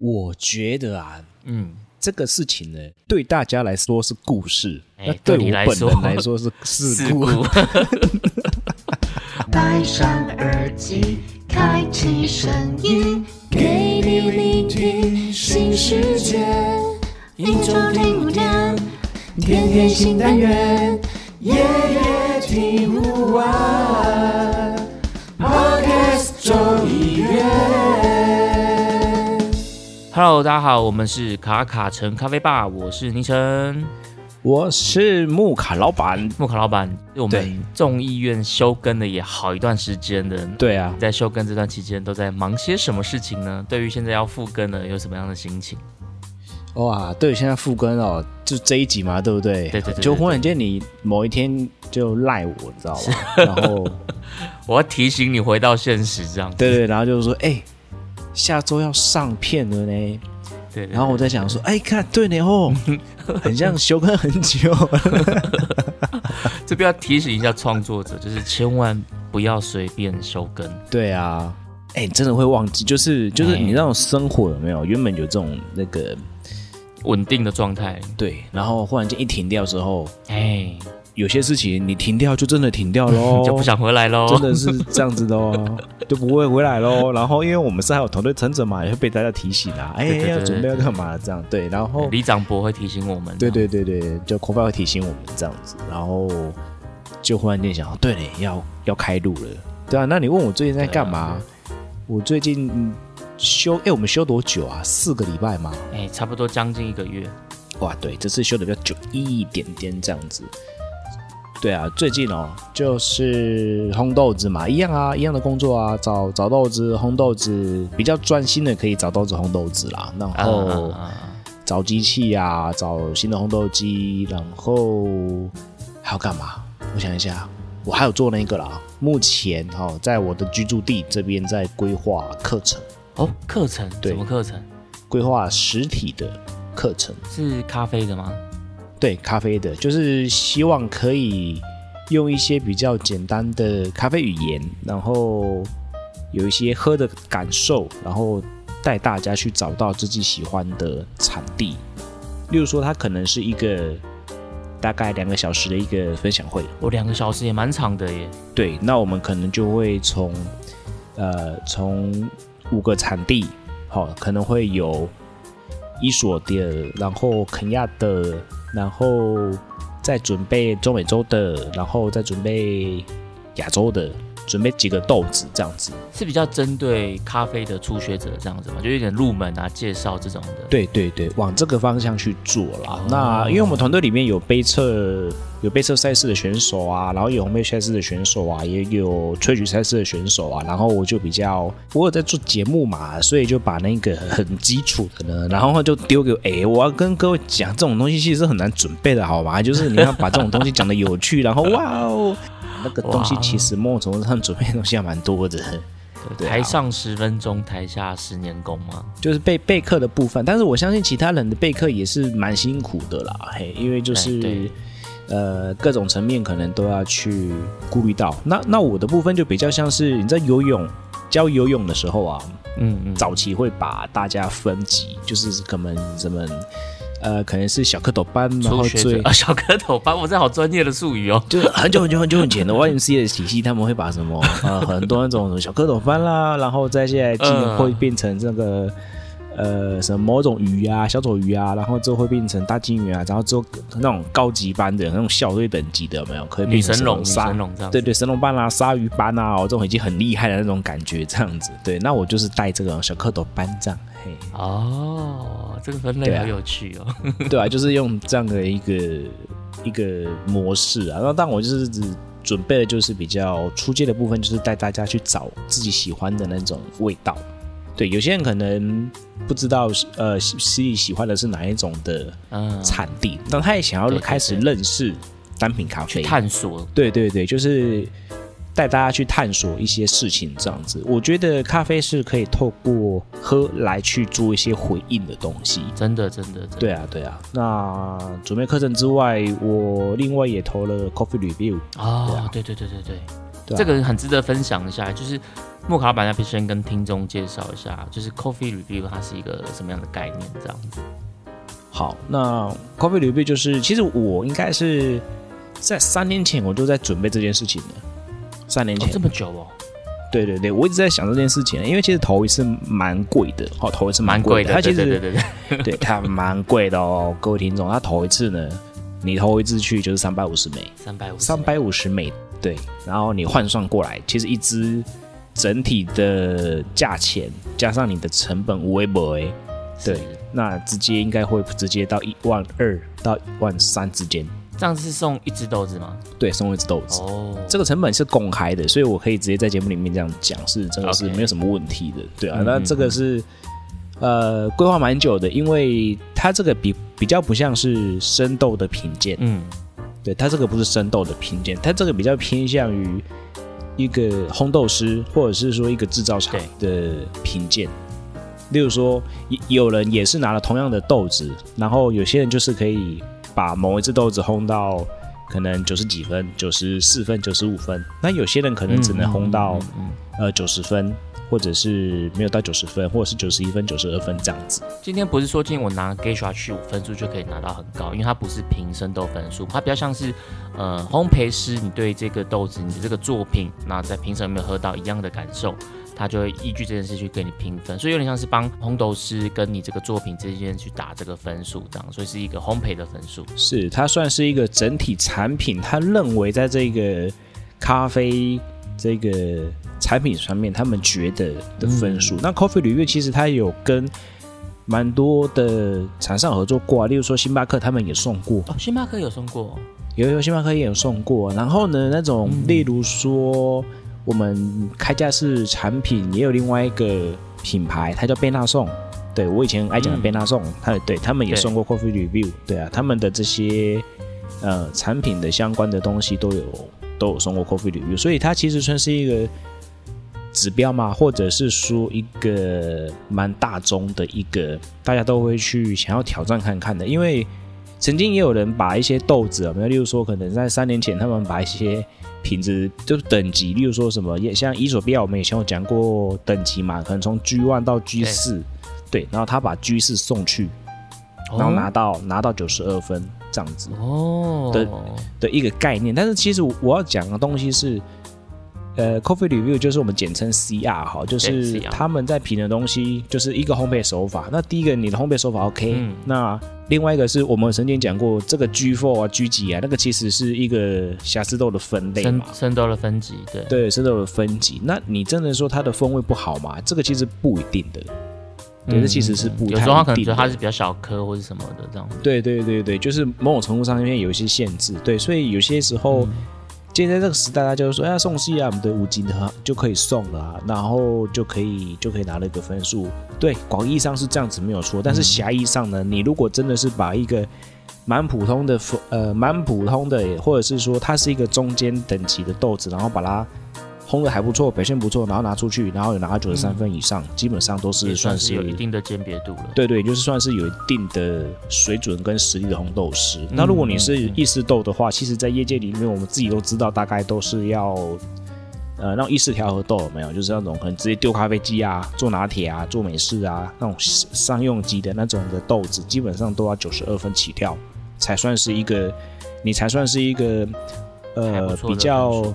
我觉得啊，嗯，这个事情呢，对大家来说是故事，哎那对我本来说人来说是 事故。事故。戴上耳机，开启声音，给你聆听新世界。一周听五天，天天新单元，夜夜听不完。Hello，大家好，我们是卡卡城咖啡吧，我是倪晨。我是木卡老板，木卡老板，我们众议院休更了也好一段时间的。对啊，在休更这段期间都在忙些什么事情呢？对于现在要复更了，有什么样的心情？哇，对，现在复更哦，就这一集嘛，对不对？对对对对就忽然间你某一天就赖我，你知道吧？然后，我要提醒你回到现实，这样。对对，然后就是说，哎、下周要上片了呢。对对然后我在想说，哎，看对呢哦，很像休更很久。这边要提醒一下创作者，就是千万不要随便休更。对啊，哎，真的会忘记，就是就是哎你那种生活有没有？原本有这种那个稳定的状态，对，然后忽然间一停掉之后，哎，有些事情你停掉就真的停掉喽，就不想回来喽。真的是这样子的哦，就不会回来喽。然后因为我们是还有团队成长嘛，也会被大家提醒啊，哎，要准备要干嘛这样对，然后李长博会提醒我们。对对对对，就口发会提醒我们这样子，然后就忽然间想，对嘞，要要开路了，对啊。那你问我最近在干嘛？我最近嗯休，哎，我们休多久啊？四个礼拜吗？哎，差不多将近一个月。哇，对，这次休的比较久一点点这样子。对啊，最近哦，就是烘豆子嘛，一样啊，一样的工作啊，找找豆子、烘豆子，比较专心的可以找豆子、烘豆子啦。然啊后找机器啊，找新的烘豆机，然后还要干嘛？我想一下，我还有做那个啦。目前哦，在我的居住地这边在规划课程，哦，课程对什么课程？规划实体的课程。是咖啡的吗？对，咖啡的，就是希望可以用一些比较简单的咖啡语言，然后有一些喝的感受，然后带大家去找到自己喜欢的产地。例如说，它可能是一个大概两个小时的一个分享会，我两个小时也蛮长的耶。对，那我们可能就会从呃从五个产地，好、可能会有伊索的，然后肯亚的，然后再准备中美洲的，然后再准备亚洲的，准备几个豆子这样子。是比较针对咖啡的初学者这样子嘛，就有点入门啊，介绍这种的。对对对，往这个方向去做啦。哦那因为我们团队里面有杯测有背测赛事的选手啊，然后有红杯赛事的选手啊，也有萃取赛事的选手啊。然后我就比较，我有在做节目嘛，所以就把那个很基础的呢，然后就丢给我，哎，我要跟各位讲，这种东西其实是很难准备的，好吗？就是你要把这种东西讲的有趣，然后哇哦，那个东西其实某种程度上准备的东西还蛮多的。对啊台上十分钟，台下十年功嘛。就是备备课的部分，但是我相信其他人的备课也是蛮辛苦的啦，嘿，因为就是、呃各种层面可能都要去顾虑到。那那我的部分就比较像是你在游泳教游泳的时候啊，嗯嗯，早期会把大家分级，就是可能什么呃可能是小蝌蚪班，然后最啊，小蝌蚪班，我这好专业的术语哦。就是很久很久很久以前的 YMCA 的体系，他们会把什么呃很多那种小蝌蚪班啦，然后再现在今年嗯会变成这个、呃什么某种鱼啊、小丑鱼啊，然后之后会变成大金鱼啊，然后之后那种高级班的那种校队等级的有没有？可以变成神龙，神龙这样。对对，神龙班啦、鲨鱼班啊，哦，这种已经很厉害的那种感觉，这样子。对，那我就是带这个小蝌蚪班这样，嘿，哦，这个分类好有趣哦。对啊，就是用这样的一个一个模式啊。那但我就是只准备的就是比较出街的部分，就是带大家去找自己喜欢的那种味道。对，有些人可能不知道，呃，喜喜喜欢的是哪一种的嗯，产地，但他也想要开始对认识单品咖啡，探索。对对对，就是带大家去探索一些事情，这样子。我觉得咖啡是可以透过喝来去做一些回应的东西。真的，真的，真的对啊，对啊。那准备课程之外，我另外也投了 Coffee Review。哦啊，对对对对对，对啊。这个很值得分享一下，就是莫卡老板要必先跟听众介绍一下，就是 Coffee Review 它是一个什么样的概念，这样子。好，那 Coffee Review 就是，其实我应该是在三年前我就在准备这件事情了。三年哦前，，这么久哦，对对对，我一直在想这件事情，因为其实头一次蛮贵的，哦，头一次蛮贵的，贵它其对对实对对对，对 它蛮贵的哦，各位听众，它头一次呢，你头一次去就是三百五十美，三百五，三百五十美，对，然后你换算过来，其实一只整体的价钱加上你的成本无为不为，对，那直接应该会直接到一万二到一万三之间，这样是送一只豆子吗？对，送一只豆子。哦，这个成本是公开的，所以我可以直接在节目里面这样讲，是真的是没有什么问题的，对啊。嗯那这个是呃规划蛮久的，因为它这个比比较不像是生豆的品鉴，嗯，对，它这个不是生豆的品鉴，它这个比较偏向于一个烘豆师或者是说一个制造厂的品鉴。例如说，有有人也是拿了同样的豆子，然后有些人就是可以把某一只豆子烘到可能九十几分、九十四分、九十五分，那有些人可能只能烘到、嗯嗯嗯呃九十分，或者是没有到九十分，或者是九十一分、九十二分这样子。今天不是说今天我拿 Geisha 去五分数就可以拿到很高，因为它不是凭生豆分数，它比较像是呃烘焙师，你对这个豆子、你的这个作品，那在评审有没有喝到一样的感受，他就会依据这件事去给你评分，所以有点像是帮烘豆师跟你这个作品之间去打这个分数，这样，所以是一个烘焙的分数。是它算是一个整体产品，他认为在这个咖啡这个产品上面，他们觉得的分数。那 Coffee 旅乐其实它有跟蛮多的厂商合作过啊，例如说星巴克他们也送过，哦，星巴克有送过，有有星巴克也有送过。然后呢，那种嗯。例如说我们开架式产品也有另外一个品牌，它叫贝纳颂。对我以前爱讲的嗯贝纳颂，它对他们也送过 Coffee Review，对啊，他们的这些呃产品的相关的东西都有都有送过 Coffee Review，所以它其实算是一个指标嘛，或者是说一个蛮大众的一个大家都会去想要挑战看看的，因为曾经也有人把一些豆子有没有，例如说可能在三年前他们把一些品质就是等级，例如说什么也像伊索比亚，我们以前有讲过等级嘛，可能从 G one 到 G 四，对，然后他把 G 四送去，然后拿到、拿到九十二分这样子哦的的一个概念。但是其实我要讲的东西是，呃，Coffee Review 就是我们简称 CR 哈，就是他们在评的东西就是一个烘焙手法。那第一个你的烘焙手法 OK，、嗯那另外一个是我们曾经讲过这个 G four 啊、G 几啊，那个其实是一个瑕疵豆的分类生嘛。生豆的分级，对，对，生豆的分级。那你真的说它的风味不好吗？这个其实不一定的。对，这其实是不有时候他可能一定的觉得它是比较小颗或者什么的这样子。对对对对，就是某种程度上面有一些限制，对，所以有些时候，嗯现在这个时代，大家就说，哎呀，送戏啊，我们的五金的就可以送了、啊，然后就可以就可以拿了一个分数。对，广义上是这样子没有错，但是狭义上呢，你如果真的是把一个蛮普通的呃蛮普通的，或者是说它是一个中间等级的豆子，然后把它烘的还不错，表现不错，然后拿出去，然后有拿到九十三分以上，基本上都是算是有一定的鉴别度了。对对，就是算是有一定的水准跟实力的红豆师。那如果你是意式豆的话，其实在业界里面，我们自己都知道，大概都是要呃，那种意式调和豆有没有？就是那种可能直接丢咖啡机啊，做拿铁啊，做美式啊，那种商用级的那种的豆子，基本上都要九十二分起跳，才算是一个，你才算是一个呃比较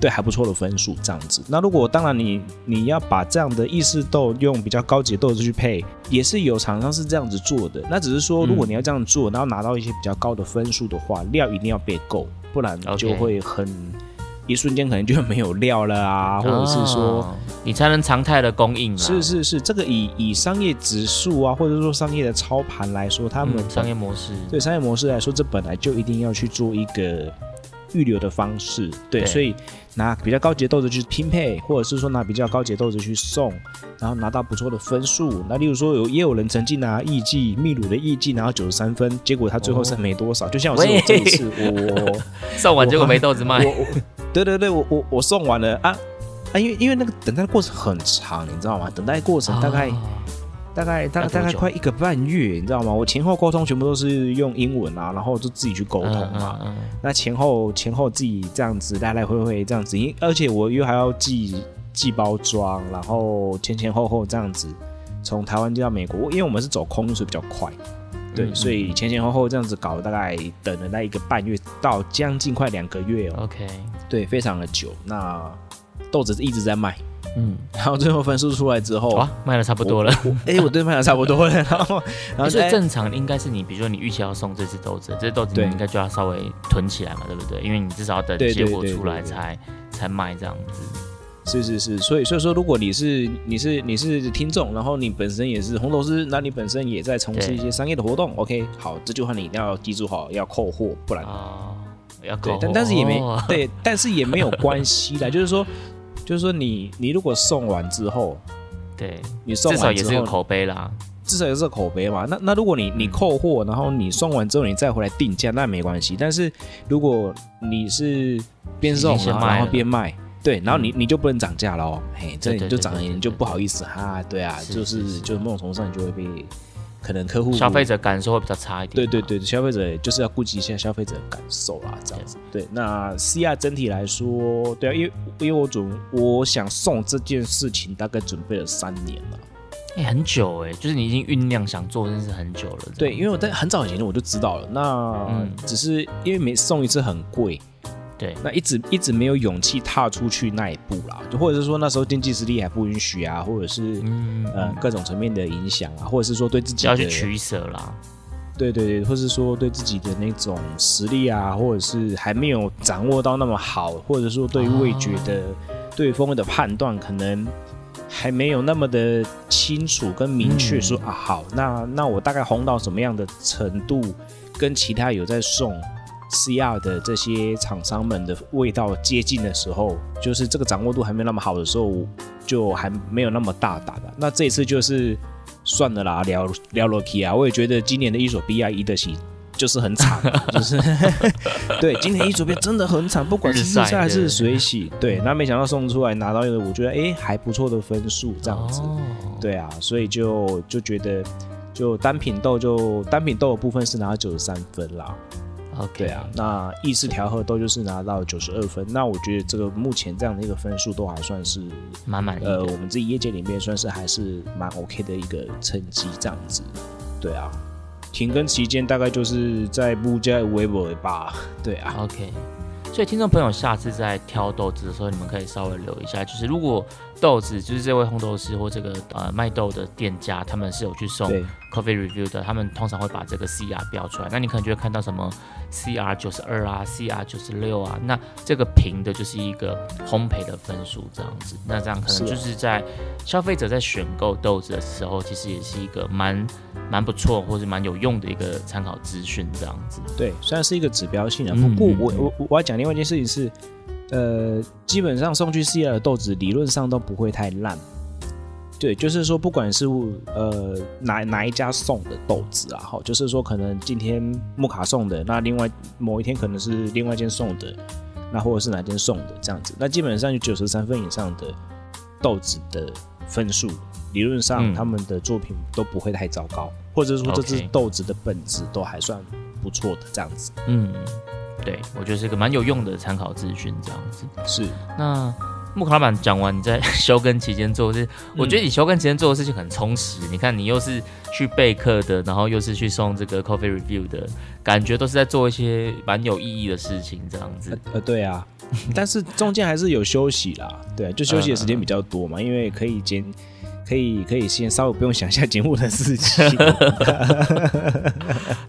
对还不错的分数这样子。那如果当然你你要把这样的意式豆用比较高级的豆子去配，也是有厂商是这样子做的。那只是说，如果你要这样做，然后拿到一些比较高的分数的话，料一定要备够，不然就会很一瞬间可能就没有料了啊，或者是说。哦你才能常态的供应啦。是是是，这个以以商业指数啊，或者说商业的操盘来说，他们嗯商业模式，对商业模式来说，这本来就一定要去做一个预留的方式。对，对所以拿比较高级的豆子去拼配，或者是说拿比较高级的豆子去送，然后拿到不错的分数。那例如说有也有人曾经拿艺伎秘鲁的艺伎拿到九十三分，结果他最后剩没多少。就像我这一次，我送完结果没豆子卖。对对对，我我我送完了啊啊，因为因为那个等待的过程很长，你知道吗？等待过程大概。哦大概大大概快一个半月，你知道吗？我前后沟通全部都是用英文啊，然后就自己去沟通嗯嘛。嗯那前后前后自己这样子来来回回这样子，因而且我又还要寄寄包装，然后前前后后这样子从台湾寄到美国，因为我们是走空运，所以比较快。对，嗯所以前前后后这样子搞，大概等了那一个半月到将近快两个月哦，嗯，OK，对，非常的久。那豆子一直在卖，嗯，然后最后分数出来之后，哇，卖的差不多了。我，哎、我对卖的差不多了，然后然后所以哎正常应该是你，比如说你预期要送这只豆子，这只豆子你应该就要稍微囤起来嘛，对不对？因为你至少要等结果出来才才卖这样子。是是是，所以所以说，如果你是你是你是听众，然后你本身也是红头师，那你本身也在从事一些商业的活动，OK，好，这句话你一定要记住好，要扣货，不然哦，要对够，但但是也没、哦对，但是也没有关系啦，就是说就是说你你如果送完之后，对，你送至少完之后，也是个口碑啦。至少也是个口碑嘛。那那如果你你扣货，然后你送完之后你再回来定价，那没关系。但是如果你是边送已经先然后然后了边卖，对，然后你你就不能涨价了哦，嘿，这对对你就涨了，对对对你就不好意思哈，对啊，是就是是是就是某种程度上你就会被可能客户消费。者感受会比较差一点。对对，对，消费者就是要顾及一下消费者的感受啦，这样子。对，那 CR 整体来说，对啊，因为因为我准我想送这件事情，大概准备了三年了。哎、很久哎，就是你已经酝酿想做这件事很久了。对，因为我在很早以前我就知道了，那嗯只是因为每送一次很贵，对。那一直一直没有勇气踏出去那一步啦，就或者是说那时候经济实力还不允许啊，或者是、嗯，呃各种层面的影响啊，或者是说对自己要去取舍啦。对对对，或是说对自己的那种实力啊，或者是还没有掌握到那么好，或者说对于味觉的、对风味的判断，可能还没有那么的清楚跟明确说、啊，好，那那我大概红到什么样的程度，跟其他有在送 CR 的这些厂商们的味道接近的时候，就是这个掌握度还没那么好的时候，就还没有那么大胆的。那这一次就是算了啦，聊聊了 K 啊，我也觉得今年的伊索比亚伊德西就是很惨，就是对今年伊索比亚真的很惨，不管是日晒日晒还是水洗，对，那没想到送出来拿到一个我觉得哎还不错的分数这样子，哦，对啊，所以就就觉得就单品豆就单品豆的部分是拿到九十三分啦，OK，对啊，那意式调和豆就是拿到九十二分，那我觉得这个目前这样的一个分数都还算是蛮满意呃，我们自己业界里面算是还是蛮 OK 的一个成绩，这样子。对啊，停更期间大概就是在布加维博吧。对啊，OK，所以听众朋友下次在挑豆子的时候，你们可以稍微留一下，就是如果豆子就是这位烘豆师或这个呃卖豆的店家，他们是有去送 coffee review 的，他们通常会把这个 CR 标出来，那你可能就会看到什么 CR 九十二啊，CR 九十六啊，那这个评的就是一个烘焙的分数这样子，那这样可能就是在消费者在选购豆子的时候，其实也是一个蛮蛮不错或者蛮有用的一个参考资讯这样子。对，虽然是一个指标性的，嗯不过我我我要讲另外一件事情是，呃，基本上送去 C R 的豆子理论上都不会太烂。对，就是说，不管是呃哪哪一家送的豆子啊，好，就是说可能今天木卡送的，那另外某一天可能是另外一间送的，那或者是哪间送的这样子，那基本上就九十三分以上的豆子的分数，理论上嗯他们的作品都不会太糟糕，或者说这只豆子的本质都还算不错的这样子。嗯，对，我觉得是个蛮有用的参考资讯，这样子。是，那木卡老板讲完你在 休耕期间做的事，我觉得你休耕期间做的事情很充实。你看，你又是去备课的，然后又是去送这个 coffee review 的，感觉都是在做一些蛮有意义的事情，这样子。呃，对啊，但是中间还是有休息啦，对啊，就休息的时间比较多嘛，因为可以兼。可以可以先稍微不用想一下节目的事情，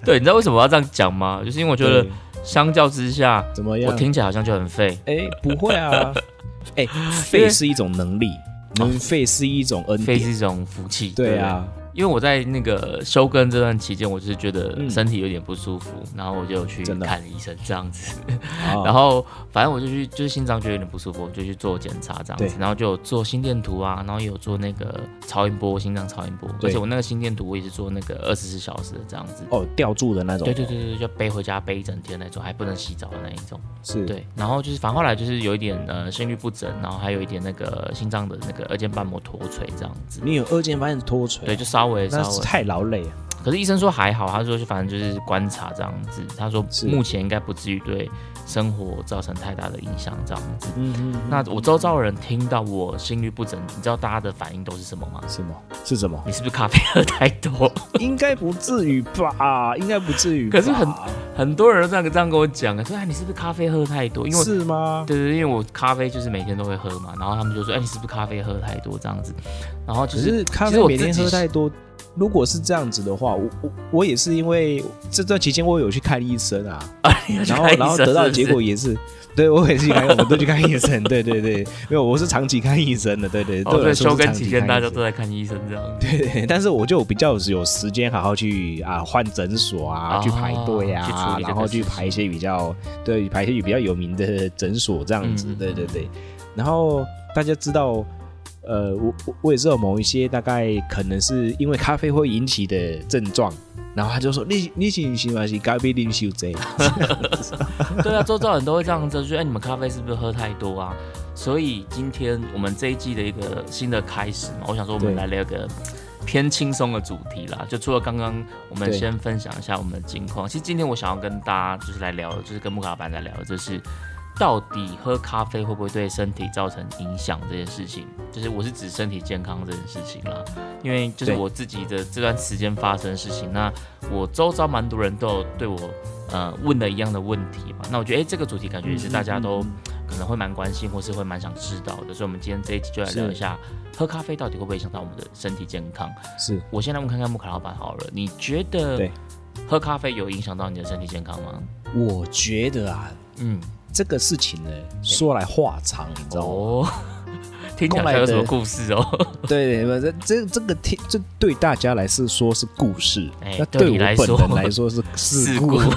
对，你知道为什么我要这样讲吗？就是因为我觉得对相较之下，我怎么样？听起来好像就很废。哎，不会啊，哎，废是一种能力，能废是一种恩典，废是一种福气。对啊，因为我在那个休耕这段期间，我就是觉得嗯。身体有点不舒服，然后我就去看医生这样子。哦 然后反正我就去，就是心脏觉得有点不舒服，我就去做检查这样子，然后就有做心电图啊，然后也有做那个超音波，心脏超音波，而且我那个心电图我也是做那个二十四小时的这样子。哦，吊住的那种，对对对对，就背回家背一整天那种，还不能洗澡的那一种。是，对，然后就是反正后来就是有一点呃心律不整，然后还有一点那个心脏的那个二尖瓣膜脱垂这样子。你有二尖瓣脱垂，对，就稍稍微稍微，那是太劳累了。可是医生说还好，他说反正就是观察这样子，他说目前应该不至于对生活造成太大的影响这样子。嗯嗯，那我周遭的人听到我心率不整，你知道大家的反应都是什么吗？什么是什么？你是不是咖啡喝太多？应该不至于吧？应该不至于。可是很很多人都这样这样跟我讲，说哎你是不是咖啡喝太多？因为是吗？对对，因为我咖啡就是每天都会喝嘛，然后他们就说哎你是不是咖啡喝太多这样子？然后就可是咖其实我啡每天喝太多，如果是这样子的话，我我我也是因为这段期间我有去看医生啊，然后然后得到的结果也是，对我也是去看，我们都去看医生，对 对对，没有我是长期看医生的，对对，哦，对，休我来说是耕期间大家都在看医生这样。对对，但是我就比较有时间好好去啊换诊所啊，哦去排队啊，理然后去排一些比较对排一些比较有名的诊所这样子，对对对。然后大家知道，呃，我我我也是有某一些大概可能是因为咖啡会引起的症状，然后他就说你你是是嘛是咖啡啉酒这 对啊，周遭人都会这样子，就说哎，你们咖啡是不是喝太多啊？所以今天我们这一季的一个新的开始嘛，我想说我们对来聊个偏轻松的主题啦。就除了刚刚我们先分享一下我们的近况，其实今天我想要跟大家就是来聊的，就是跟木卡老板来聊的，就是到底喝咖啡会不会对身体造成影响这件事情，就是我是指身体健康这件事情啦。因为就是我自己的这段时间发生的事情，那我周遭蛮多人都有对我呃问了一样的问题嘛，那我觉得哎、诶这个主题感觉也是大家都可能会蛮关心，或是会蛮想知道的，所以我们今天这一集就来聊一下喝咖啡到底会不会影响到我们的身体健康。是。我先来问看看木卡老板好了，你觉得对。喝咖啡有影响到你的身体健康吗？我觉得啊，嗯，这个事情呢说来话长，你知道吗？哦，听起来有什么故事哦？对 对，这这这个听这对大家来是说是故事，哎那对你我本人来说是事故故。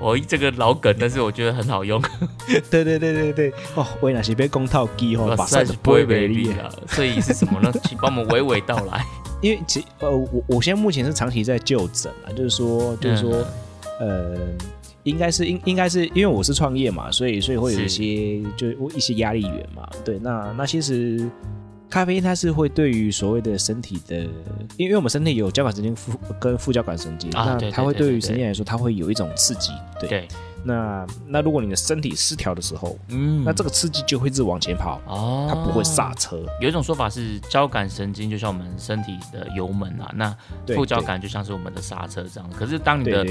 我这个老梗，但是我觉得很好用，对对对对对，哦，为哪些被公套机哦，把算赛不会美丽丽。啊。所以是什么呢？请帮我们娓娓道来。因为其呃，我我现在目前是长期在就诊啊，就是说就是说，嗯呃，应该是应应该是因为我是创业嘛，所以所以会有一些就一些压力源嘛。对，那那其实咖啡因它是会对于所谓的身体的，因为我们身体有交感神经副跟副交感神经，那它会对于神经来说，它会有一种刺激。对，对，那那如果你的身体失调的时候，嗯那这个刺激就会一直往前跑，哦，它不会刹车。有一种说法是，交感神经就像我们身体的油门啊，那副交感就像是我们的刹车这样。可是当你的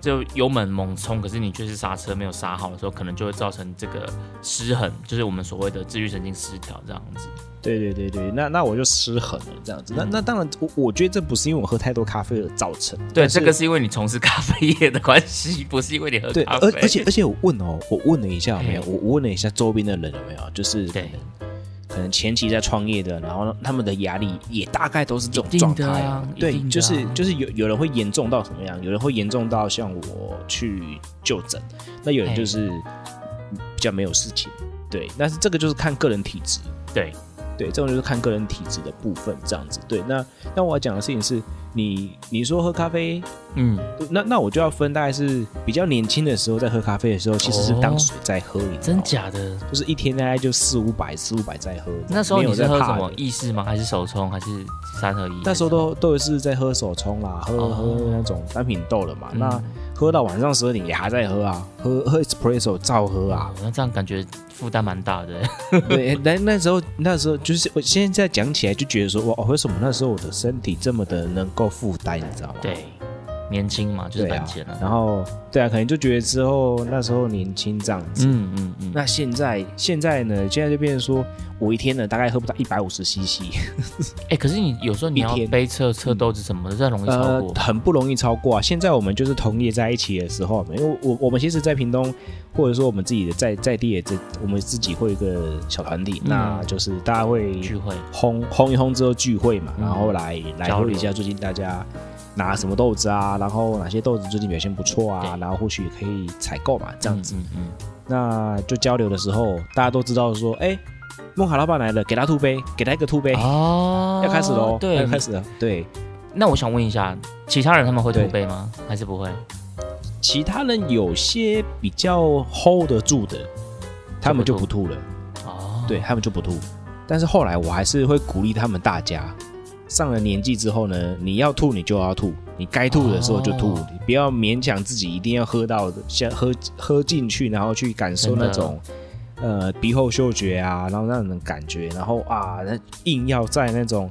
就油门猛冲，可是你却是刹车没有刹好的时候，可能就会造成这个失衡，就是我们所谓的自律神经失调这样子。对对对对，那那我就失衡了这样子。那那当然，我我觉得这不是因为我喝太多咖啡而造成。对，这个是因为你从事咖啡业的关系，不是因为你喝对，咖啡。而而且而且我问哦，我问了一下有没有，我我问了一下周边的人有没有，就是可对能可能前期在创业的，然后他们的压力也大概都是这种状态啊对就是啊就是有有人会严重到什么样，有人会严重到像我去就诊，那有人就是比较没有事情。对，但是这个就是看个人体质。对，对，这种就是看个人体质的部分，这样子。对，那那我要讲的事情是，你你说喝咖啡，嗯，那那我就要分，大概是比较年轻的时候在喝咖啡的时候，其实是当水在喝，你知道真吗？假的？就是一天大概就四五百、四五百在喝。那时候你是喝什么意式吗？还是手冲？还是三合一？那时候都都是在喝手冲啦，喝、哦喝那种单品豆了嘛。嗯那喝到晚上十二点也还在喝啊，喝喝 espresso 照喝啊。哦那这样感觉负担蛮大的。对，那那时候那时候就是我现在讲起来就觉得说，哇，为什么那时候我的身体这么的能够负担，你知道吗？对，年轻嘛，就是本钱啊。然后对啊，可能就觉得之后那时候年轻这样子。嗯嗯嗯，那现在现在呢？现在就变成说，我一天呢大概喝不到一百五十 CC，哎、可是你有时候你要杯测测豆子什么的，这容易超呃过，。很不容易超过啊。现在我们就是同业在一起的时候，因为我我们其实，在屏东或者说我们自己的在在地的这，我们自己会有一个小团体，嗯那就是大家会聚会，轰轰一轰之后聚会嘛，嗯然后来来交流一下最近大家拿什么豆子啊，然后哪些豆子最近表现不错啊，然后或许可以采购嘛，这样子。嗯嗯那就交流的时候，大家都知道说，哎、梦卡老板来了，给他吐杯，给他一个吐杯，嗯哦，要开始喽，对，要开始了。对，那我想问一下，其他人他们会吐杯吗？还是不会？其他人有些比较 hold 得住的，他们就不吐了，哦，对他们就不吐。但是后来我还是会鼓励他们大家，上了年纪之后呢，你要吐你就要吐，你该吐的时候就吐，哦你不要勉强自己一定要喝到的，像喝喝进去，然后去感受那种呃鼻后嗅觉啊，然后那种感觉，然后啊，那硬要在那种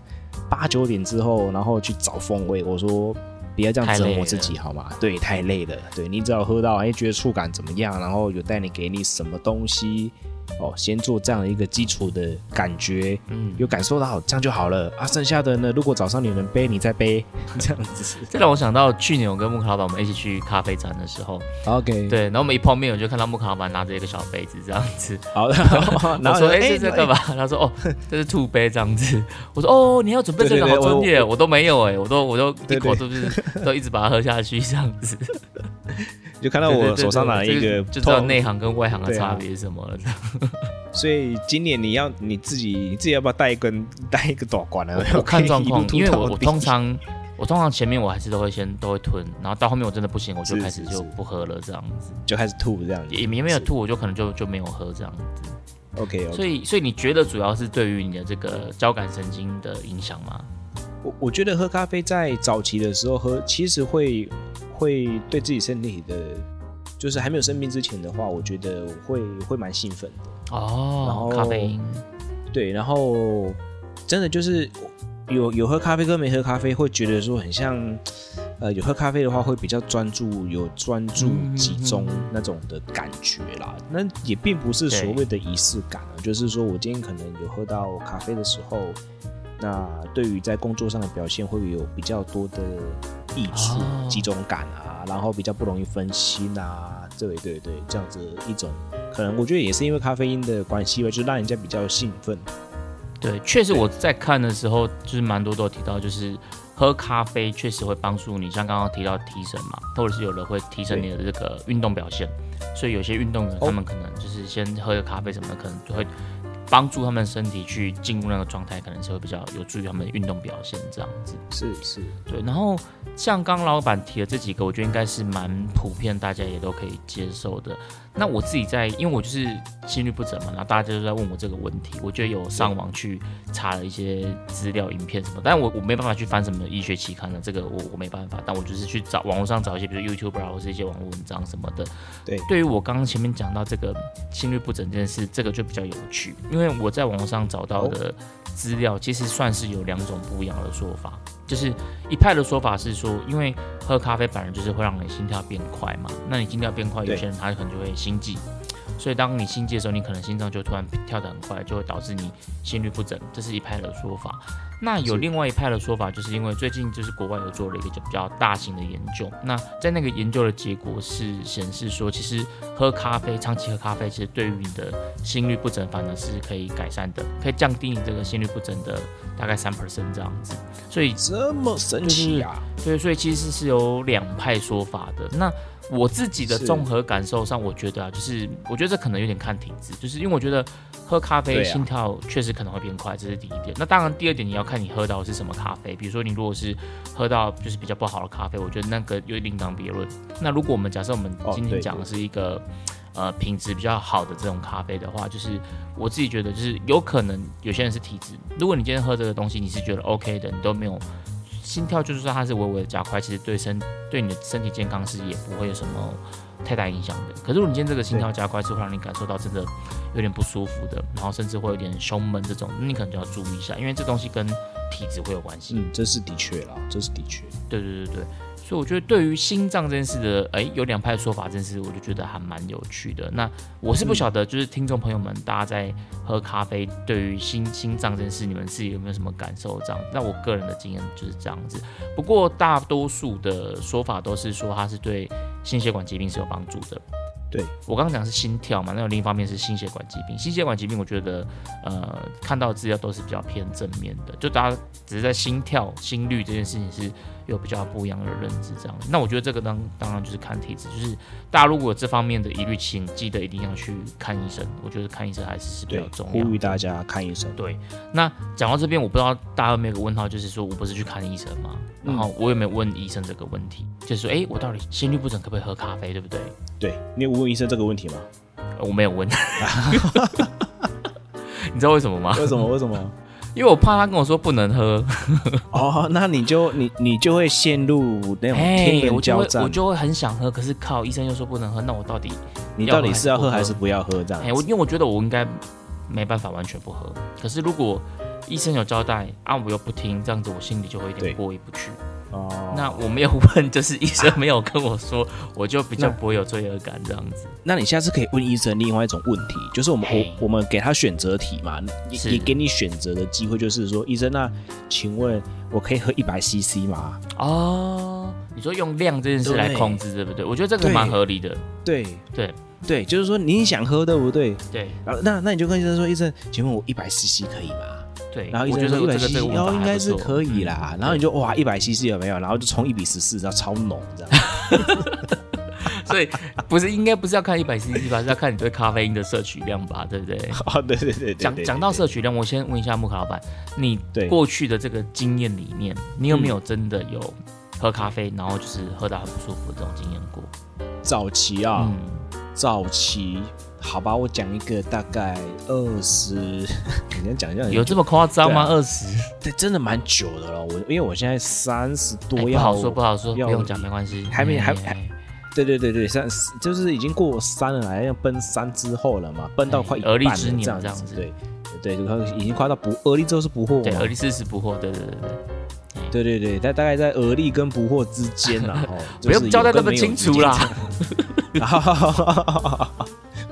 八九点之后，然后去找风味，我说。不要这样折磨自己好吗？对，太累了。对你只要喝到，哎，觉得触感怎么样，然后有带你给你什么东西，哦，先做这样的一个基础的感觉，嗯，有感受到，这样就好了啊。剩下的呢，如果早上你能背，你再背，这样子。这让我想到去年我跟木卡老板我们一起去咖啡展的时候，OK，，对，然后我们一碰面我就看到木卡老板拿着一个小杯子这样子，好的。然后 说：“哎、哎是这个吧？”他说：“哦，这是兔杯这样子。”我说：“哦，你要准备这个，好专业。”我都没有哎、我都我都对一口都是 都一直把它喝下去这样子。就看到我手上拿一个就知道内行跟外行的差别是什么了。所以今年你要你自己你自己要不要带一根 带一个导管呢？我看状况，因为我我通通常我通常前面我还是都会先都会吞，然后到后面我真的不行，我就开始就不喝了这样子。就开始吐这样子，也也没有吐，我就可能就就没有喝这样子。OK，所以所以你觉得主要是对于你的这个交感神经的影响吗？我我觉得喝咖啡在早期的时候喝，其实会会对自己身体的，就是还没有生病之前的话，我觉得会会蛮兴奋的哦。然哦后，咖啡因。对，然后真的就是有有喝咖啡跟没喝咖啡，会觉得说很像，呃，有喝咖啡的话会比较专注，有专注嗯集中那种的感觉啦。那也并不是所谓的仪式感啊，就是说我今天可能有喝到咖啡的时候，那对于在工作上的表现会有比较多的益处、哦。集中感啊，然后比较不容易分心啊，对对对，这样子一种可能我觉得也是因为咖啡因的关系吧，就让人家比较兴奋。对，确实我在看的时候，就是蛮多都有提到，就是喝咖啡确实会帮助你，像刚刚提到提神嘛，或者是有人会提升你的这个运动表现，所以有些运动员哦。他们可能就是先喝个咖啡什么的，可能就会帮助他们身体去进入那个状态，可能是会比较有助于他们的运动表现这样子。是是，对，然后像刚刚老板提的这几个，我觉得应该是蛮普遍，大家也都可以接受的。那我自己在，因为我就是心律不整嘛，然后大家就在问我这个问题，我就有上网去查了一些资料、影片什么，但我我没办法去翻什么医学期刊的，这个我我没办法，但我就是去找网络上找一些，比如 YouTube 啊，或是一些网络文章什么的。对对于我刚刚前面讲到这个心律不整这件事，这个就比较有趣，因为我在网络上找到的资料，其实算是有两种不一样的说法。就是一派的说法是说，因为喝咖啡本来就是会让你心跳变快嘛，那你心跳变快，有些人他可能就会心悸，所以当你心悸的时候，你可能心脏就突然跳得很快，就会导致你心律不整，这是一派的说法。那有另外一派的说法，就是因为最近就是国外有做了一个就比较大型的研究，那在那个研究的结果是显示说，其实喝咖啡，长期喝咖啡，其实对于你的心律不整反而是可以改善的，可以降低你这个心律不整的大概三 percent 这样子。所以这么神奇啊！对，所以其实是有两派说法的。那我自己的综合感受上，我觉得啊，就是我觉得这可能有点看体质，就是因为我觉得喝咖啡心跳确实可能会变快，这是第一点。那当然，第二点你要看你喝到的是什么咖啡，比如说你如果是喝到就是比较不好的咖啡，我觉得那个又另当别论。那如果我们假设我们今天讲的是一个、呃品质比较好的这种咖啡的话，就是我自己觉得就是有可能有些人是体质，如果你今天喝这个东西你是觉得 OK 的，你都没有。心跳就是说它是微微的加快，其实对身对你的身体健康是也不会有什么太大影响的。可是如果你今天这个心跳加快是会让你感受到真的有点不舒服的，然后甚至会有点胸闷这种，那你可能就要注意一下，因为这东西跟体质会有关系。嗯，这是的确啦，这是的确。对对对对，所以我觉得对于心脏这件事的，哎，有两派说法，这件事我就觉得还蛮有趣的。那我是不晓得，就是听众朋友们，大家在喝咖啡，对于心心脏这件事，你们自己有没有什么感受？这样，那我个人的经验就是这样子。不过大多数的说法都是说它是对心血管疾病是有帮助的。对我刚刚讲是心跳嘛，那有另一方面是心血管疾病。心血管疾病，我觉得呃看到资料都是比较偏正面的，就大家只是在心跳、心率这件事情是有比较不一样的认知这样。那我觉得这个当当然就是看体质，就是大家如果有这方面的疑虑，请记得一定要去看医生。我觉得看医生还是是比较，重要的。呼吁大家看医生。对，那讲到这边，我不知道大家有没有个问号，就是说我不是去看医生吗？然后我有没有问医生这个问题？就是说，哎，我到底心率不整可不可以喝咖啡，对不对？对你有问医生这个问题吗？呃我没有问，你知道为什么吗？为什么？为什么？因为我怕他跟我说不能喝，哦，那你就你你就会陷入那种天哎，人交战。我就会很想喝，可是靠，医生又说不能喝，那我到底你到底是要喝还是不要喝这样哎、子？我因为我觉得我应该没办法完全不喝，可是如果医生有交代啊，我又不听，这样子我心里就会有对点过意不去。哦，那我没有问，就是医生没有跟我说，我就比较不会有罪恶感这样子。那你下次可以问医生另外一种问题，就是我们我我们给他选择题嘛，也也给你选择的机会，就是说，医生，那请问我可以喝一百 CC 吗？哦，你说用量这件事来控制，对不对？我觉得这个蛮合理的。对对对，就是说你想喝对不对？对然后那那你就跟医生说，医生，请问我一百 CC 可以吗？对，然后医我觉得生说一百这个 CC 这个问法哦，应该是可以啦。然后你就哇一百 CC 有没有？然后就冲一比十四，然后超浓这样。嗯 所以不是应该不是要看一百 CC 吧，是要看你对咖啡因的摄取量吧，对不对？哦，对对对对，讲讲到摄取量，我先问一下木卡老板，你对过去的这个经验里面，你有没有真的有喝咖啡，然后就是喝到很不舒服的这种经验过？早期啊，嗯，早期，好吧，我讲一个大概二十，你先讲一下，有这么夸张吗？二十？对真的蛮久的了。我因为我现在三十多要，哎不好说，不好说，不要用讲，没关系。还没还对对对对，三十就是已经过三了啦，要奔三之后了嘛，奔到快一半了这样子对对，就已经快到不而立之后是不惑对，嘛而立四十不惑，对对对对。对对对，大大概在而立跟不惑之间啦，哦，不用交代那么清楚啦。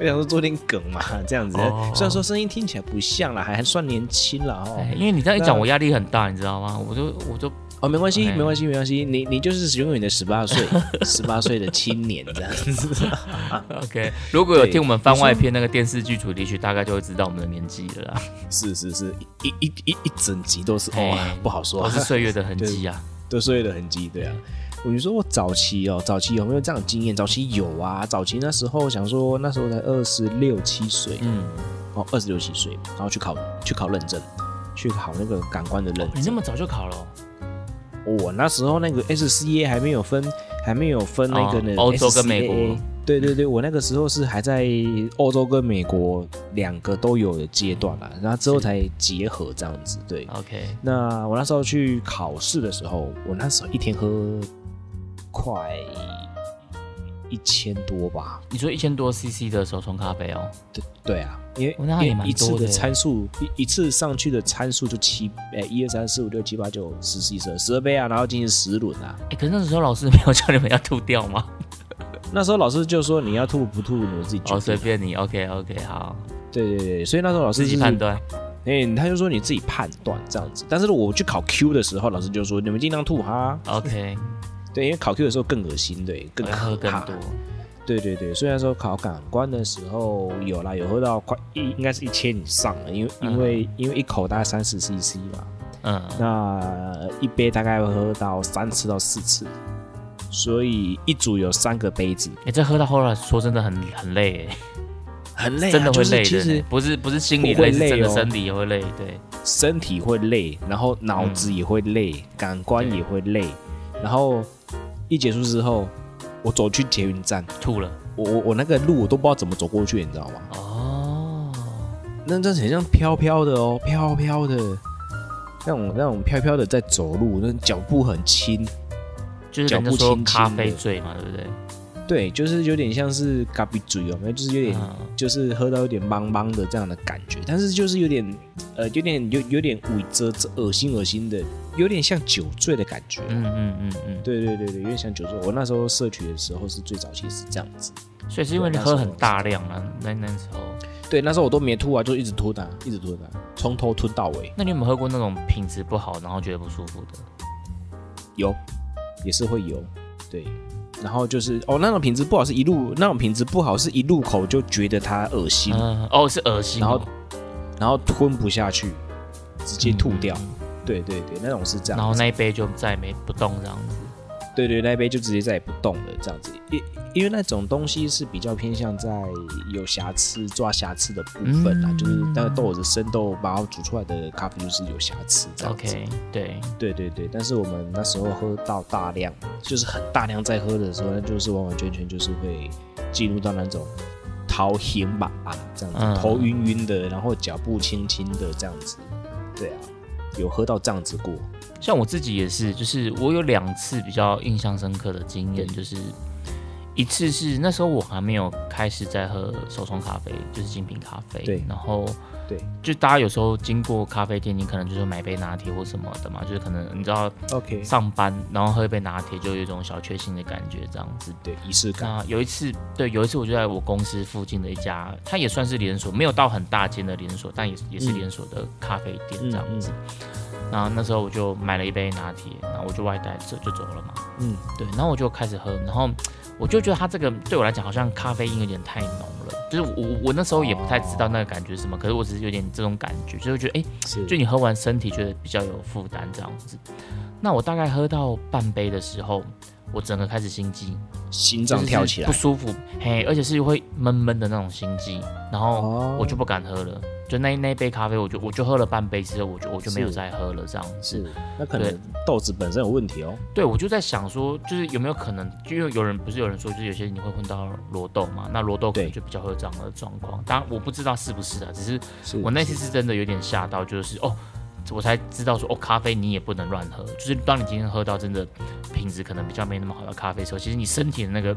我想说做点梗嘛，这样子哦。虽然说声音听起来不像了，还还算年轻了哦。哎，因为你这样一讲，我压力很大，你知道吗？我就我就哦，没关系，哎没关系，没关系。你你就是永远的十八岁，十八岁的青年这样子。OK。如果有对听我们番外篇那个电视剧主题曲，大概就会知道我们的年纪了啦。是是是，一一一一整集都是哦哎，不好说都，是岁月的痕 迹啊。都岁月的痕迹，对啊。我就说我早期哦，早期有没有这样的经验？早期有啊，早期那时候想说，那时候才二十六七岁，嗯，哦，二十六七岁，然后去考去考认证，去考那个感官的认证。你那么早就考了哦？我那时候那个 SCA 还没有分，还没有分那个呢、哦欧洲跟美国对对对，我那个时候是还在欧洲跟美国两个都有的阶段啦，然后之后才结合这样子。对，OK，那我那时候去考试的时候，我那时候一天喝快一千多吧。你说一千多 CC 的手冲咖啡哦？对对啊，因为哦那也因为一次的参数一一次上去的参数就七哎一二三四五六七八九十十一十二十二杯啊，然后进行十轮啊。哎，可是那时候老师没有叫你们要吐掉吗？那时候老师就说你要吐不吐，你们自己决哦，随。便你。OK OK，好，对对对，所以那时候老师就是自己判。断。哎、他就说你自己判断这样子。但是我去考 Q 的时候，老师就说你们尽量吐哈。OK，对，因为考 Q 的时候更恶心，对，更喝可怕。更多。对对对，虽然说考感官的时候有啦，有喝到快一应该是一千以上了，因为因为、因为一口大概三十 CC 嘛，嗯，那一杯大概会喝到三次到四次，所以一组有三个杯子，哎，这喝到后来说真的很很累，哎，很累、啊，真的会累其实，不是不是心里会累，是真的身体也会累。对，身体会累，然后脑子也会累，感官也会累，然后一结束之后，我走去捷运站，吐了。我我我那个路我都不知道怎么走过去，你知道吗？哦，那真的很像飘飘的哦，飘飘的，那种那种飘飘的在走路，那脚步很轻，就是人家脚步轻轻说咖啡醉嘛，对不对？对，就是有点像是咖啡嘴有没有？就是有点，嗯就是喝到有点茫茫的这样的感觉，但是就是有点，呃，有点有有点伪遮遮恶心恶心的，有点像酒醉的感觉。嗯嗯嗯嗯，对对对对，有点像酒醉。我那时候摄取的时候是最早期是这样子。所以是因为你喝很大量啊，那那时候。对，那时候我都没吐啊，就一直吞啊，一直吞啊，从头吞到尾。那你有没有喝过那种品质不好，然后觉得不舒服的？有，也是会有。对，然后就是哦，那种品质不好是一入，那种品质不好是一入口就觉得它恶心，嗯，哦，是恶心哦，然后然后吞不下去，直接吐掉。嗯对对对，那种是这样。然后那一杯就再也没不动这样子。对对，那一杯就直接再也不动了，这样子。因因为那种东西是比较偏向在有瑕疵、抓瑕疵的部分啦，嗯就是那个豆子生豆，然后煮出来的咖啡就是有瑕疵这样子。OK，对，对对对，但是我们那时候喝到大量，就是很大量在喝的时候，那就是完完全全就是会进入到那种头晕吧啊这样子，嗯头晕晕的，然后脚步轻轻的这样子。对啊，有喝到这样子过。像我自己也是，就是我有两次比较印象深刻的经验，就是一次是那时候我还没有开始在喝手冲咖啡，就是精品咖啡。对然后对就大家有时候经过咖啡店，你可能就是买杯拿铁或什么的嘛，就是可能你知道 OK，上班然后喝一杯拿铁，就有一种小确幸的感觉，这样子。对仪式感。那有一次，对，有一次我就在我公司附近的一家，它也算是连锁，没有到很大间的连锁，但也也是连锁的咖啡店这样子。然后那时候我就买了一杯拿铁，然后我就外带走就走了嘛。嗯，对，然后我就开始喝，然后我就觉得它这个对我来讲好像咖啡因有点太浓了，就是我我那时候也不太知道那个感觉是什么，可是我只是有点这种感觉，就是觉得哎，是就你喝完身体觉得比较有负担这样子。那我大概喝到半杯的时候，我整个开始心悸，心脏跳起来不。舒服，嘿，而且是会闷闷的那种心悸，然后哦我就不敢喝了。就那那杯咖啡，我就我就喝了半杯之后，我就我就没有再喝了，这样子。是，那可能豆子本身有问题哦。对，我就在想说，就是有没有可能，就因为有人不是有人说，就是有些你会混到罗豆嘛，那罗豆可能就比较会有这样的状况。当然我不知道是不是啊，只是是我那次是真的有点吓到，就是哦，我才知道说哦，咖啡你也不能乱喝，就是当你今天喝到真的品质可能比较没那么好的咖啡时候，其实你身体的那个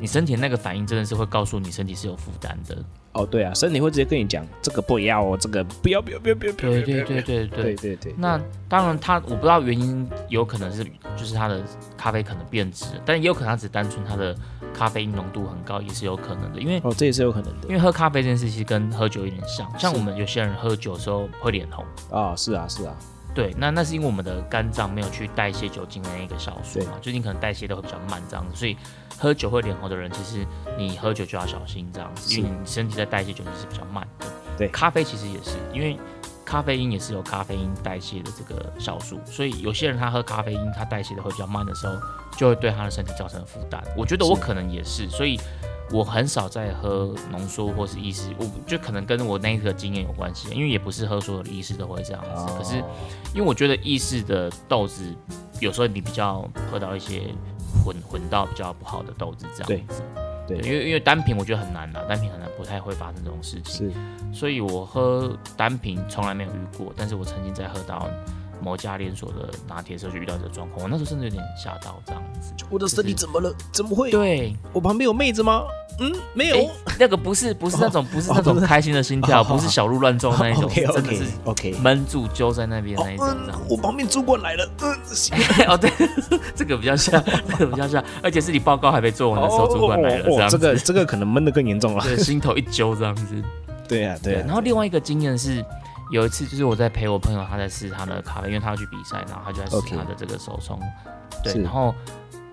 你身体那个反应真的是会告诉你身体是有负担的。哦，对啊，身体会直接跟你讲这个不要哦，这个不要不要不要不要。对对对对对对对,对,对那当然他，我不知道原因，有可能是就是他的咖啡可能变质，但也有可能他只单纯他的咖啡因浓度很高，也是有可能的。因为哦，这也是有可能的。因为喝咖啡这件事其实跟喝酒有点像，像我们有些人喝酒的时候会脸红啊、是啊是啊，对，那那是因为我们的肝脏没有去代谢酒精的那个酵素嘛，最近可能代谢的会比较慢这样子，所以喝酒会脸红的人，其实你喝酒就要小心这样子，因为你身体在代谢酒精是比较慢的。对咖啡其实也是，因为咖啡因也是有咖啡因代谢的这个酵素，所以有些人他喝咖啡因，他代谢的会比较慢的时候，就会对他的身体造成负担。我觉得我可能也是，所以。我很少在喝浓缩或是意式，我就可能跟我那个经验有关系，因为也不是喝所有的意式都会这样子。哦可是因为我觉得意式的豆子有时候你比较喝到一些混混到比较不好的豆子这样子。对因为因为单品我觉得很难啦，单品很难不太会发生这种事情，是所以我喝单品从来没有遇过，但是我曾经在喝到某家连锁的拿铁的时候就遇到这个状况，我那时候甚至有点吓到这样子。我的身体怎么了？怎么会？对，我旁边有妹子吗？嗯，没有哎。那个不是不是那种不是那种开心的心跳，哦不是小鹿乱撞那一种 真的是 OK。闷住揪在那边那一种这样嗯，我旁边主管来了。嗯，哦，对，这个比较像，这个比较像，而且是你报告还没做完的时候，主管来了，这样这个这个可能闷得更严重了。对，心头一揪这样子。对啊，对啊。然后另外一个经验是，有一次就是我在陪我朋友，他在试他的咖啡，因为他要去比赛，然后他就在试他的这个手冲。对，然后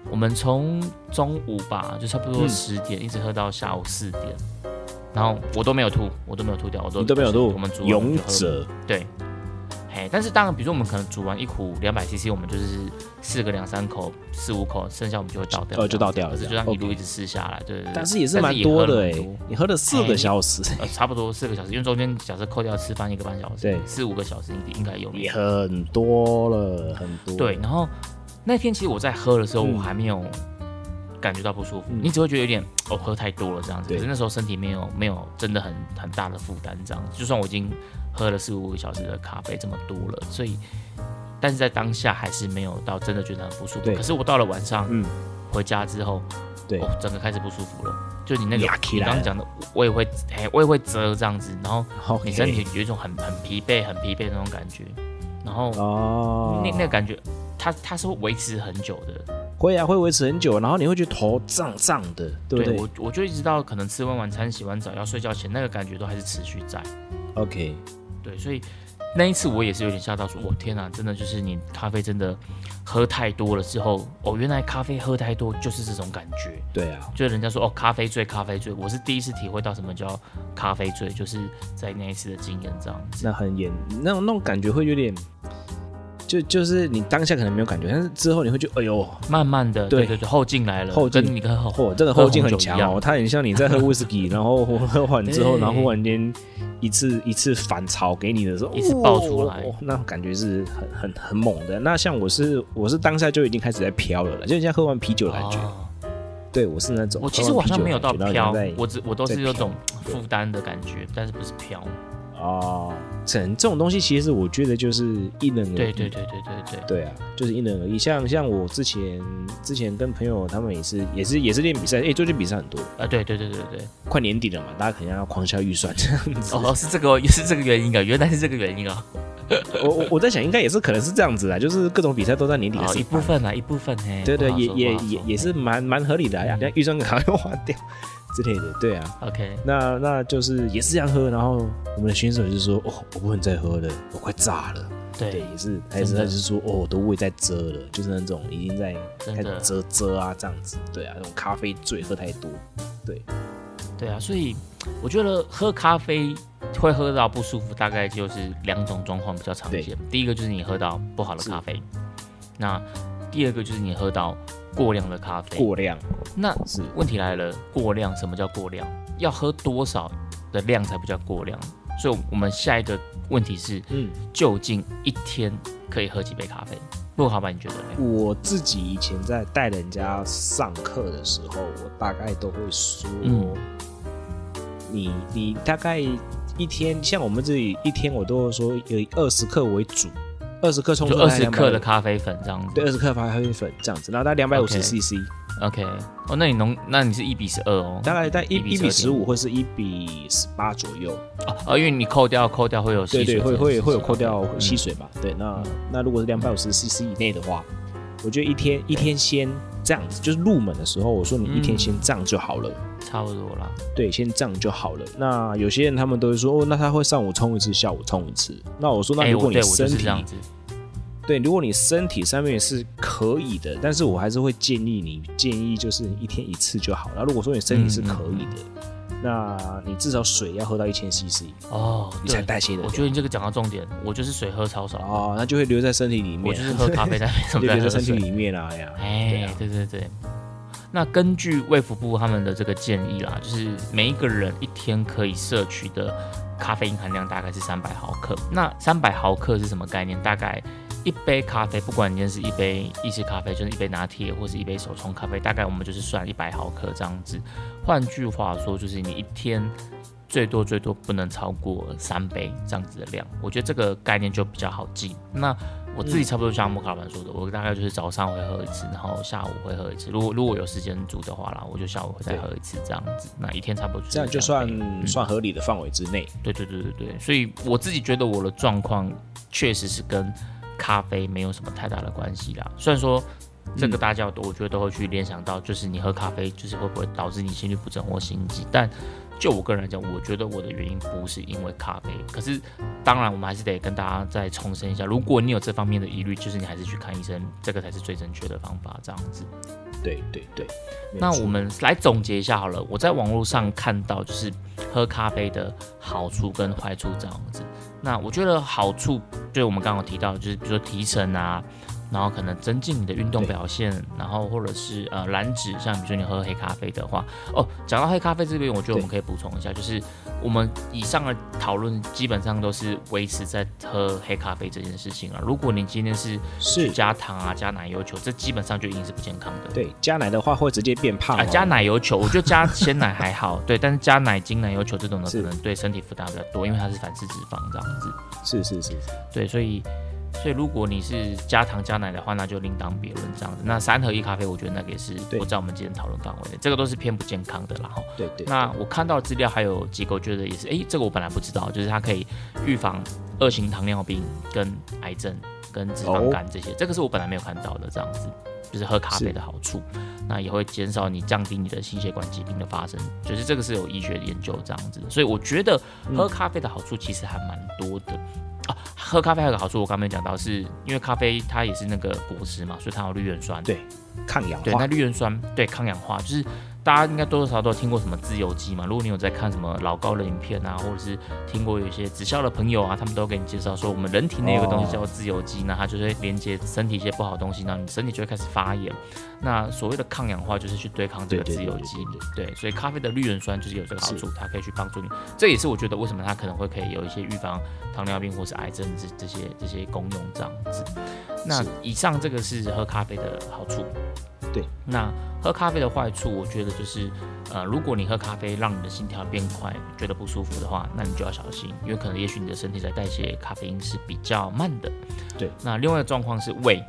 我们从中午吧，就差不多嗯。十点、一直喝到下午四点，然后我都没有吐，我都没有吐掉，我都都没有吐我们煮完勇就喝了者。对。嘿，但是当然，比如说我们可能煮完一壶两百 CC，我们就是试个两三口、四五口，剩下我们就会倒掉。呃就倒掉了可是就这样，OK 这样一路一直试下来，对对对。但是也是蛮多的哎、你喝了四个小时，呃，差不多四个小时，因为中间假设扣掉吃饭一个半小时，对四五个小时应应该有。也很多了，很多。对，然后那天其实我在喝的时候，嗯我还没有感觉到不舒服，嗯你只会觉得有点哦喝太多了这样子。可是那时候身体没有没有真的很很大的负担这样子，就算我已经喝了四五个小时的咖啡这么多了，所以但是在当下还是没有到真的觉得很不舒服。可是我到了晚上，嗯回家之后，对哦，整个开始不舒服了。就你那个你刚刚讲的，我也会，哎，我也会折这样子，然后你身体有一种很很疲惫、很疲惫的那种感觉，然后哦，那那个感觉，它它是会维持很久的。会啊，会维持很久，然后你会觉得头胀胀的，对不对我我就一直到可能吃完晚餐、洗完澡要睡觉前，那个感觉都还是持续在。？OK，对，所以那一次我也是有点吓到，说，我天哪，真的就是你咖啡真的喝太多了之后，哦，原来咖啡喝太多就是这种感觉。对啊，就人家说哦，咖啡醉，咖啡醉，我是第一次体会到什么叫咖啡醉，就是在那一次的经验这样子。那很严，那种那种感觉会有点，就就是你当下可能没有感觉，但是之后你会觉得，哎呦，慢慢的，对对对对，后劲来了，后劲跟你跟后嚯，这个后劲很强哦，它很像你在喝威士忌，然后喝完之后，然后忽然间一次一次反潮给你的时候，一次爆出来哦那种感觉是很很很猛的。那像我是我是当下就已经开始在飘了了，就像喝完啤酒的感觉。哦对我是那种，我其实我好像没有到飘我只我都是有种负担的感觉，但是不是飘。哦，整这种东西其实我觉得就是因人而异。对对对对对对，对啊，就是因人而异。像像我之前之前跟朋友他们也是也是也是练比赛，哎、最近比赛很多，啊对对对对对，快年底了嘛，大家肯定要狂销预算这样子。哦是这个也是这个原因啊，原来是这个原因啊，我我我在想，应该也是可能是这样子啦，就是各种比赛都在年底的哦一部分啊一部分嘿，对对，也也也也是蛮蛮合理的呀，人家预算赶快花掉之类的，对啊。OK，那那就是也是这样喝，然后我们的选手就是说，哦，我不能再喝了，我快炸了。对，对也是，还是真的他就是说，哦，我的胃在遮了，就是那种已经在开始遮遮啊这样子，对啊，那种咖啡醉喝太多，对，对啊，所以我觉得喝咖啡会喝到不舒服，大概就是两种状况比较常见。第一个就是你喝到不好的咖啡，那第二个就是你喝到过量的咖啡。过量那是问题来了，过量什么叫过量？要喝多少的量才不叫过量？所以我们下一个问题是，嗯，究竟一天可以喝几杯咖啡？陆老板，你觉得呢？我自己以前在带人家上课的时候，我大概都会说，嗯你你大概一天，像我们这里一天，我都会说以二十克为主，二十克冲就出来二十克的咖啡粉这样子。对，二十克咖啡粉这样子，然后大概两百五十 CC。OK，哦，那你浓，那你是一比十二哦。大概在一1比一比十五12.5或是一比十八左右。哦，哦因为你扣掉扣掉会有对对，吸水这件会会会有扣掉嗯吸水吧？对，那那如果是两百五十 CC 以内的话，我觉得一天一天先这样子，就是入门的时候，我说你一天先这样就好了。差不多啦。对，先这样就好了。那有些人他们都会说，哦，那他会上午冲一次，下午冲一次。那我说，那哎，如果你身体。对，如果你身体上面是可以的，但是我还是会建议你，建议就是一天一次就好了。如果说你身体是可以的，那你至少水要喝到一千 CC，哦，你才，代谢的。我觉得你这个讲到重点，我就是水喝超少，哦，那就会留在身体里面，我就是喝咖啡在没什么留在身体。里面啊呀。对哎啊，对对对。那根据卫福部他们的这个建议啦，就是每一个人一天可以摄取的咖啡因含量大概是三百毫克。那三百毫克是什么概念？大概一杯咖啡，不管你是一杯意式咖啡，就是一杯拿铁或是一杯手冲咖啡，大概我们就是算一百毫克这样子。换句话说，就是你一天最多最多不能超过三杯这样子的量。我觉得这个概念就比较好记。那我自己差不多像莫卡老板说的，我大概就是早上会喝一次，然后下午会喝一次。如果如果有时间煮的话啦，我就下午会再喝一次这样子。那一天差不多这样就算嗯算合理的范围之内。对对对对对，所以我自己觉得我的状况确实是跟咖啡没有什么太大的关系啦。虽然说这个大家都我觉得都会去联想到，就是你喝咖啡就是会不会导致你心律不整或心悸，但就我个人来讲，我觉得我的原因不是因为咖啡。可是当然，我们还是得跟大家再重申一下，如果你有这方面的疑虑，就是你还是去看医生，这个才是最正确的方法。这样子。对对对。那我们来总结一下好了。我在网络上看到，就是喝咖啡的好处跟坏处这样子。那我觉得好处就是我们刚刚有提到，就是比如说提神啊，然后可能增进你的运动表现，然后或者是呃燃脂，像比如说你喝黑咖啡的话，哦，讲到黑咖啡这边，我觉得我们可以补充一下，就是我们以上的讨论基本上都是维持在喝黑咖啡这件事情啊。如果你今天是是加糖啊、加奶油球，这基本上就已经是不健康的。对加奶的话会直接变胖、啊，哦。加奶油球，我觉得加鲜奶还好，对，但是加奶精、奶油球这种的，可能对身体负担比较多，因为它是反式脂肪这样子，是是是是，对，所以所以如果你是加糖加奶的话，那就另当别论这样子。那三合一咖啡，我觉得那个也是对不在我们今天讨论范围内，这个都是偏不健康的啦哈。对对。那我看到的资料还有机构，觉得也是，诶，这个我本来不知道，就是它可以预防二型糖尿病、跟癌症、跟脂肪肝这些，这个是我本来没有看到的，这样子，就是喝咖啡的好处，那也会减少你降低你的心血管疾病的发生，就是这个是有医学研究这样子的，所以我觉得喝咖啡的好处其实还蛮多的。啊，喝咖啡还有个好处，我刚没有讲到，是因为咖啡它也是那个果实嘛，所以它有绿原酸。对抗氧化对，那化，绿原酸对抗氧化，就是大家应该多多少少都有听过什么自由基嘛。如果你有在看什么老高的影片啊，或者是听过有一些直销的朋友啊，他们都给你介绍说，我们人体内有个东西叫做自由基，那它就会连接身体一些不好的东西，那你身体就会开始发炎。那所谓的抗氧化就是去对抗这个自由基对，对，所以咖啡的绿原酸就是有这个好处，它可以去帮助你。这也是我觉得为什么它可能会可以有一些预防糖尿病或是癌症这这些这些功用这样子。那以上这个是喝咖啡的好处。对，那喝咖啡的坏处，我觉得就是，呃，如果你喝咖啡让你的心跳变快，觉得不舒服的话，那你就要小心，因为可能也许你的身体在代谢咖啡因是比较慢的。对，那另外的状况是胃，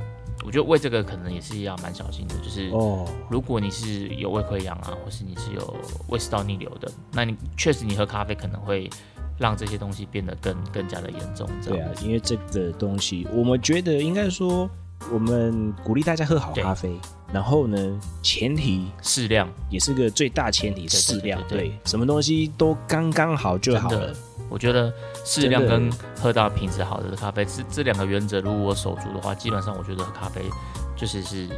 我觉得胃这个可能也是要蛮小心的，就是哦，如果你是有胃溃疡啊，或是你是有胃食道逆流的，那你确实你喝咖啡可能会让这些东西变得更更加的严重。这对啊，因为这个东西，我们觉得应该说，我们鼓励大家喝好咖啡，然后呢，前提适量也是个最大前提，对适量，对什么东西都刚刚好就好了。，我觉得适量跟喝到品质好的咖啡，这这两个原则如果我守住的话，基本上我觉得喝咖啡就是是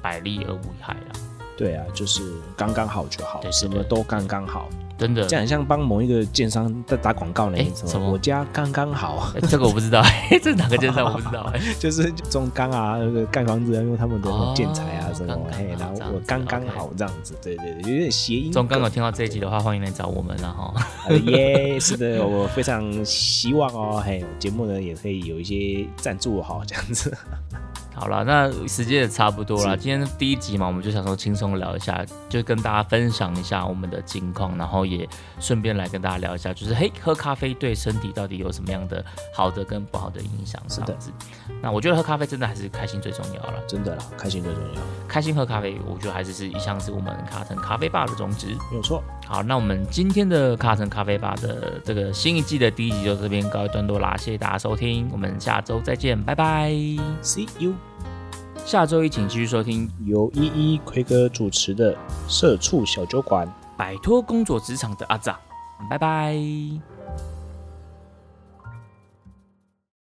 百利而无一害了。对啊，就是刚刚好就好什么都刚刚好。真的这，样很像帮某一个建商在打广告呢哎，什什么么我家刚刚好，哎这个我不知道，这是哪个建商我不知道。哎，就是中钢啊，那个盖房子要用他们的建材啊哦什么刚，刚嘿，然后我刚刚好这样子，对对对，有点谐音。中刚有听到这一集的话，欢迎来找我们然后 呃耶，是的，我非常希望哦，嘿，节目呢也可以有一些赞助哈，这样子。好了，那时间也差不多了。今天第一集嘛，我们就想说轻松聊一下，就跟大家分享一下我们的近况，然后也顺便来跟大家聊一下，就是嘿，喝咖啡对身体到底有什么样的好的跟不好的影响？是样子。那我觉得喝咖啡真的还是开心最重要了。真的啦，开心最重要，开心喝咖啡，我觉得还是是一向是我们卡城咖啡吧的宗旨。没有错。好，那我们今天的卡城咖啡吧的这个新一季的第一集就这边告一段落啦，谢谢大家收听，我们下周再见，拜拜。See you，下周一请继续收听由依依奎哥主持的社畜小酒馆。摆脱工作职场的阿扎，拜拜。